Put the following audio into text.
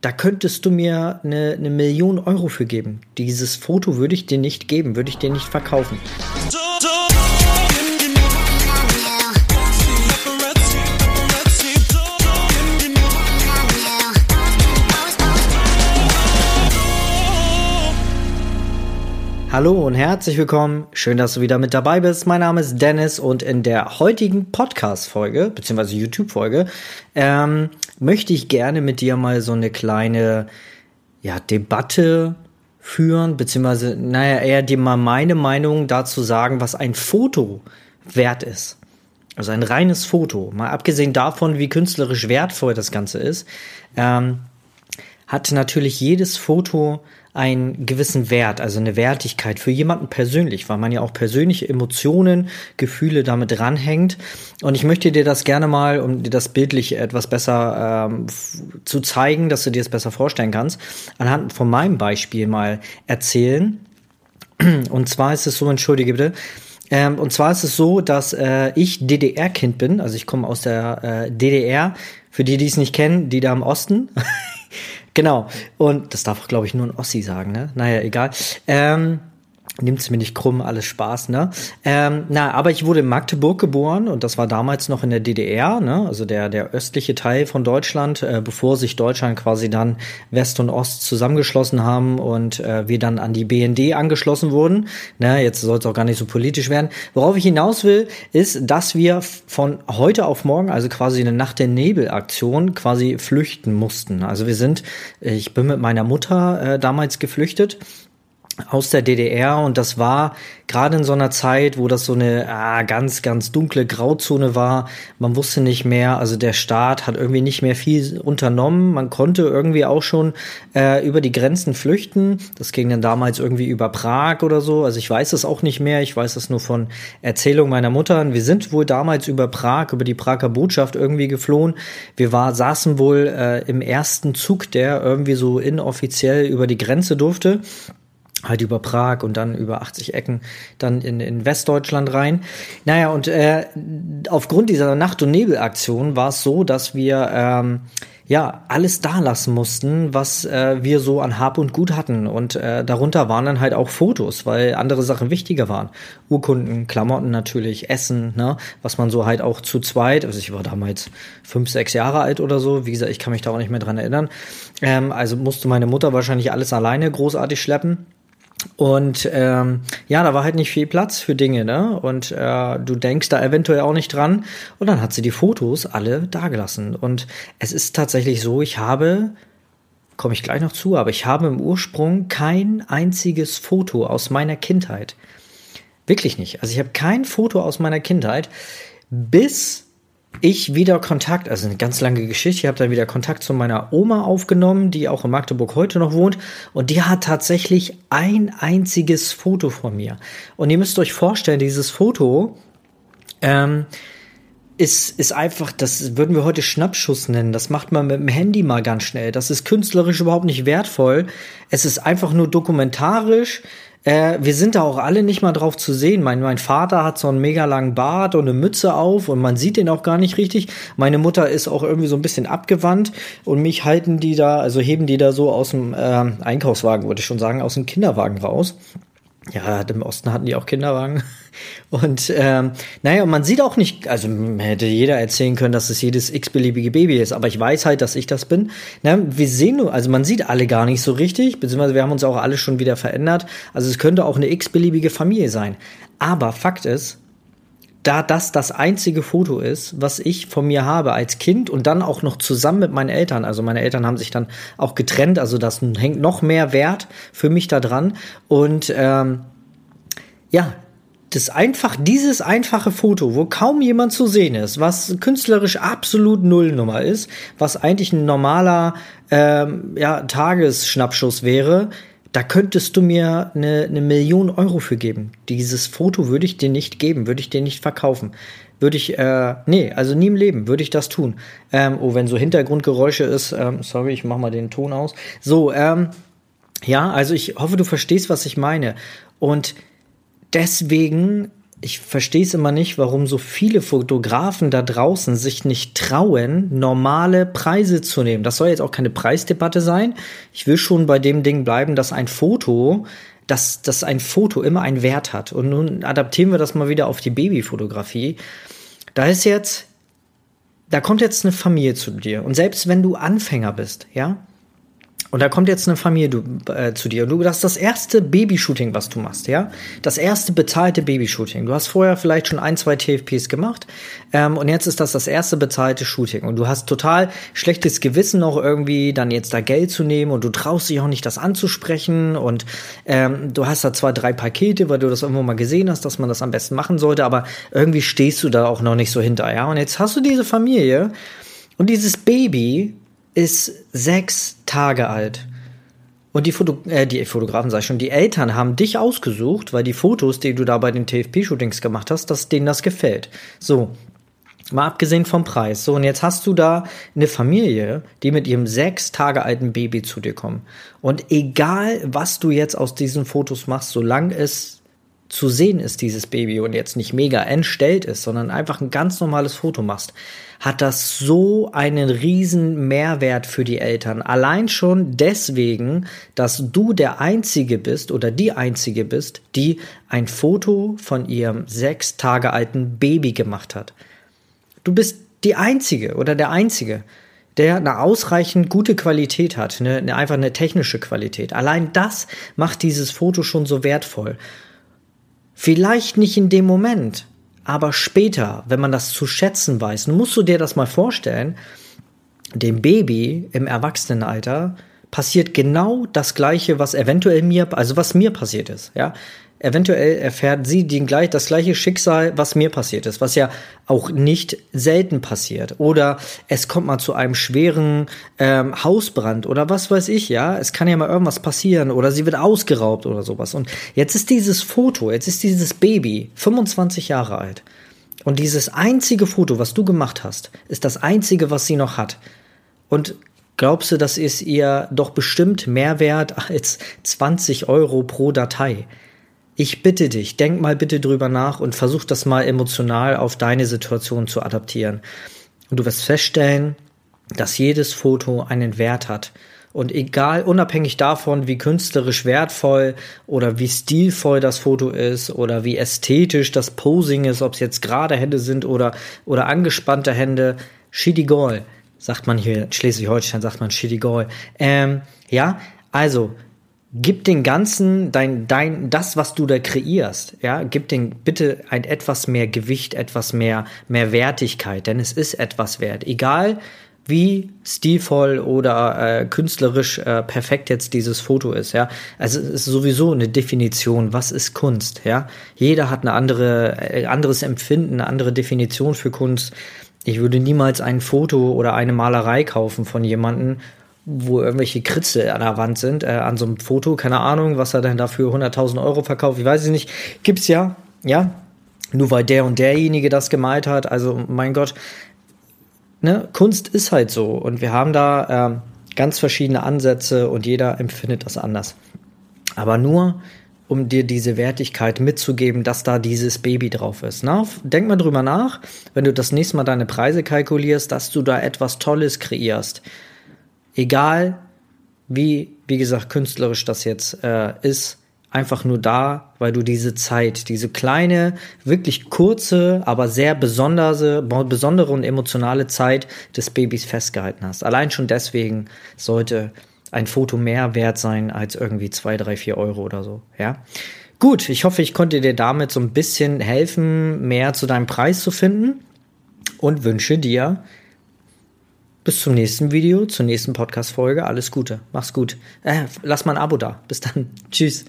da könntest du mir eine, eine Million Euro für geben. Dieses Foto würde ich dir nicht geben, würde ich dir nicht verkaufen. Hallo und herzlich willkommen. Schön, dass du wieder mit dabei bist. Mein Name ist Dennis und in der heutigen Podcast-Folge, beziehungsweise YouTube-Folge, ähm, möchte ich gerne mit dir mal so eine kleine ja, Debatte führen, beziehungsweise, naja, eher dir mal meine Meinung dazu sagen, was ein Foto wert ist. Also ein reines Foto. Mal abgesehen davon, wie künstlerisch wertvoll das Ganze ist, ähm, hat natürlich jedes Foto einen gewissen Wert, also eine Wertigkeit für jemanden persönlich, weil man ja auch persönliche Emotionen, Gefühle damit ranhängt. Und ich möchte dir das gerne mal, um dir das bildlich etwas besser ähm, zu zeigen, dass du dir das besser vorstellen kannst, anhand von meinem Beispiel mal erzählen. Und zwar ist es so, entschuldige bitte, ähm, und zwar ist es so, dass äh, ich DDR-Kind bin, also ich komme aus der äh, DDR. Für die, die es nicht kennen, die da im Osten. Genau. Und das darf, glaube ich, nur ein Ossi sagen, ne? Naja, egal. Ähm, Nimmt's mir nicht krumm, alles Spaß, ne? Ähm, na, aber ich wurde in Magdeburg geboren und das war damals noch in der DDR, ne? Also der, der östliche Teil von Deutschland, äh, bevor sich Deutschland quasi dann West und Ost zusammengeschlossen haben und äh, wir dann an die BND angeschlossen wurden. Ne, jetzt soll es auch gar nicht so politisch werden. Worauf ich hinaus will, ist, dass wir von heute auf morgen, also quasi eine Nacht der Nebelaktion, quasi flüchten mussten. Also wir sind, ich bin mit meiner Mutter äh, damals geflüchtet aus der DDR und das war gerade in so einer Zeit, wo das so eine ah, ganz, ganz dunkle Grauzone war. Man wusste nicht mehr, also der Staat hat irgendwie nicht mehr viel unternommen. Man konnte irgendwie auch schon äh, über die Grenzen flüchten. Das ging dann damals irgendwie über Prag oder so. Also ich weiß es auch nicht mehr. Ich weiß es nur von Erzählung meiner Mutter. Wir sind wohl damals über Prag, über die Prager Botschaft irgendwie geflohen. Wir war, saßen wohl äh, im ersten Zug, der irgendwie so inoffiziell über die Grenze durfte halt über Prag und dann über 80 Ecken dann in, in Westdeutschland rein. Naja, und äh, aufgrund dieser Nacht- und Nebelaktion war es so, dass wir ähm, ja alles da lassen mussten, was äh, wir so an Hab und Gut hatten. Und äh, darunter waren dann halt auch Fotos, weil andere Sachen wichtiger waren. Urkunden, Klamotten natürlich, Essen, ne, was man so halt auch zu zweit, also ich war damals fünf, sechs Jahre alt oder so, wie gesagt, ich kann mich da auch nicht mehr dran erinnern. Ähm, also musste meine Mutter wahrscheinlich alles alleine großartig schleppen. Und ähm, ja, da war halt nicht viel Platz für Dinge, ne? Und äh, du denkst da eventuell auch nicht dran. Und dann hat sie die Fotos alle dagelassen. Und es ist tatsächlich so, ich habe, komme ich gleich noch zu, aber ich habe im Ursprung kein einziges Foto aus meiner Kindheit. Wirklich nicht. Also ich habe kein Foto aus meiner Kindheit, bis ich wieder Kontakt, also eine ganz lange Geschichte, ich habe dann wieder Kontakt zu meiner Oma aufgenommen, die auch in Magdeburg heute noch wohnt und die hat tatsächlich ein einziges Foto von mir. Und ihr müsst euch vorstellen, dieses Foto ähm, ist, ist einfach, das würden wir heute Schnappschuss nennen. Das macht man mit dem Handy mal ganz schnell. Das ist künstlerisch überhaupt nicht wertvoll. Es ist einfach nur dokumentarisch. Äh, wir sind da auch alle nicht mal drauf zu sehen. Mein, mein Vater hat so einen mega langen Bart und eine Mütze auf und man sieht den auch gar nicht richtig. Meine Mutter ist auch irgendwie so ein bisschen abgewandt und mich halten die da, also heben die da so aus dem äh, Einkaufswagen, würde ich schon sagen, aus dem Kinderwagen raus. Ja, im Osten hatten die auch Kinderwagen. Und ähm, naja, man sieht auch nicht, also hätte jeder erzählen können, dass es jedes x-beliebige Baby ist, aber ich weiß halt, dass ich das bin. Na, wir sehen nur, also man sieht alle gar nicht so richtig, beziehungsweise wir haben uns auch alle schon wieder verändert. Also es könnte auch eine x-beliebige Familie sein. Aber Fakt ist, da das das einzige Foto ist, was ich von mir habe als Kind und dann auch noch zusammen mit meinen Eltern. Also meine Eltern haben sich dann auch getrennt, also das hängt noch mehr Wert für mich da dran. Und ähm, ja, das einfach, dieses einfache Foto, wo kaum jemand zu sehen ist, was künstlerisch absolut Nullnummer ist, was eigentlich ein normaler ähm, ja, Tagesschnappschuss wäre, da könntest du mir eine, eine Million Euro für geben. Dieses Foto würde ich dir nicht geben, würde ich dir nicht verkaufen. Würde ich, äh, nee, also nie im Leben würde ich das tun. Ähm, oh, wenn so Hintergrundgeräusche ist, ähm, sorry, ich mach mal den Ton aus. So, ähm, ja, also ich hoffe, du verstehst, was ich meine. Und deswegen ich verstehe es immer nicht, warum so viele Fotografen da draußen sich nicht trauen, normale Preise zu nehmen. Das soll jetzt auch keine Preisdebatte sein. Ich will schon bei dem Ding bleiben, dass ein Foto, dass, dass ein Foto immer einen Wert hat. Und nun adaptieren wir das mal wieder auf die Babyfotografie. Da ist jetzt, da kommt jetzt eine Familie zu dir. Und selbst wenn du Anfänger bist, ja, und da kommt jetzt eine Familie du, äh, zu dir du, das ist das erste Babyshooting, was du machst, ja? Das erste bezahlte Babyshooting. Du hast vorher vielleicht schon ein, zwei TFPs gemacht ähm, und jetzt ist das das erste bezahlte Shooting und du hast total schlechtes Gewissen noch irgendwie, dann jetzt da Geld zu nehmen und du traust dich auch nicht, das anzusprechen und ähm, du hast da zwar drei Pakete, weil du das irgendwo mal gesehen hast, dass man das am besten machen sollte, aber irgendwie stehst du da auch noch nicht so hinter, ja? Und jetzt hast du diese Familie und dieses Baby ist sechs Tage alt. Und die, Foto äh, die Fotografen, sag ich schon, die Eltern haben dich ausgesucht, weil die Fotos, die du da bei den TFP-Shootings gemacht hast, dass denen das gefällt. So, mal abgesehen vom Preis. So, und jetzt hast du da eine Familie, die mit ihrem sechs Tage alten Baby zu dir kommen. Und egal, was du jetzt aus diesen Fotos machst, solange es zu sehen ist, dieses Baby, und jetzt nicht mega entstellt ist, sondern einfach ein ganz normales Foto machst, hat das so einen riesen Mehrwert für die Eltern. Allein schon deswegen, dass du der Einzige bist oder die Einzige bist, die ein Foto von ihrem sechs Tage alten Baby gemacht hat. Du bist die Einzige oder der Einzige der eine ausreichend gute Qualität hat, eine, eine, einfach eine technische Qualität. Allein das macht dieses Foto schon so wertvoll. Vielleicht nicht in dem Moment, aber später, wenn man das zu schätzen weiß, musst du dir das mal vorstellen, dem Baby im Erwachsenenalter passiert genau das Gleiche, was eventuell mir, also was mir passiert ist, ja. Eventuell erfährt sie den gleich, das gleiche Schicksal, was mir passiert ist, was ja auch nicht selten passiert. Oder es kommt mal zu einem schweren ähm, Hausbrand oder was weiß ich, ja. Es kann ja mal irgendwas passieren oder sie wird ausgeraubt oder sowas. Und jetzt ist dieses Foto, jetzt ist dieses Baby 25 Jahre alt. Und dieses einzige Foto, was du gemacht hast, ist das einzige, was sie noch hat. Und glaubst du, das ist ihr doch bestimmt mehr wert als 20 Euro pro Datei? Ich bitte dich, denk mal bitte drüber nach und versuch das mal emotional auf deine Situation zu adaptieren. Und du wirst feststellen, dass jedes Foto einen Wert hat. Und egal, unabhängig davon, wie künstlerisch wertvoll oder wie stilvoll das Foto ist oder wie ästhetisch das Posing ist, ob es jetzt gerade Hände sind oder, oder angespannte Hände, Schidigol, sagt man hier in Schleswig-Holstein, sagt man Schidigol. Ähm, ja, also gib den ganzen dein dein das was du da kreierst ja gib den bitte ein etwas mehr Gewicht etwas mehr mehr Wertigkeit denn es ist etwas wert. Egal wie stilvoll oder äh, künstlerisch äh, perfekt jetzt dieses Foto ist ja. Also es ist sowieso eine Definition was ist Kunst ja. Jeder hat eine andere äh, anderes Empfinden eine andere Definition für Kunst. Ich würde niemals ein Foto oder eine Malerei kaufen von jemanden wo irgendwelche Kritze an der Wand sind, äh, an so einem Foto, keine Ahnung, was er denn dafür 100.000 Euro verkauft, ich weiß es nicht, gibt's ja, ja, nur weil der und derjenige das gemalt hat, also mein Gott, ne, Kunst ist halt so und wir haben da äh, ganz verschiedene Ansätze und jeder empfindet das anders. Aber nur, um dir diese Wertigkeit mitzugeben, dass da dieses Baby drauf ist. Na, denk mal drüber nach, wenn du das nächste Mal deine Preise kalkulierst, dass du da etwas Tolles kreierst egal wie, wie gesagt, künstlerisch das jetzt äh, ist, einfach nur da, weil du diese Zeit, diese kleine, wirklich kurze, aber sehr besondere, besondere und emotionale Zeit des Babys festgehalten hast. Allein schon deswegen sollte ein Foto mehr wert sein als irgendwie zwei, drei, vier Euro oder so, ja. Gut, ich hoffe, ich konnte dir damit so ein bisschen helfen, mehr zu deinem Preis zu finden und wünsche dir bis zum nächsten Video, zur nächsten Podcast-Folge. Alles Gute. Mach's gut. Äh, lass mal ein Abo da. Bis dann. Tschüss.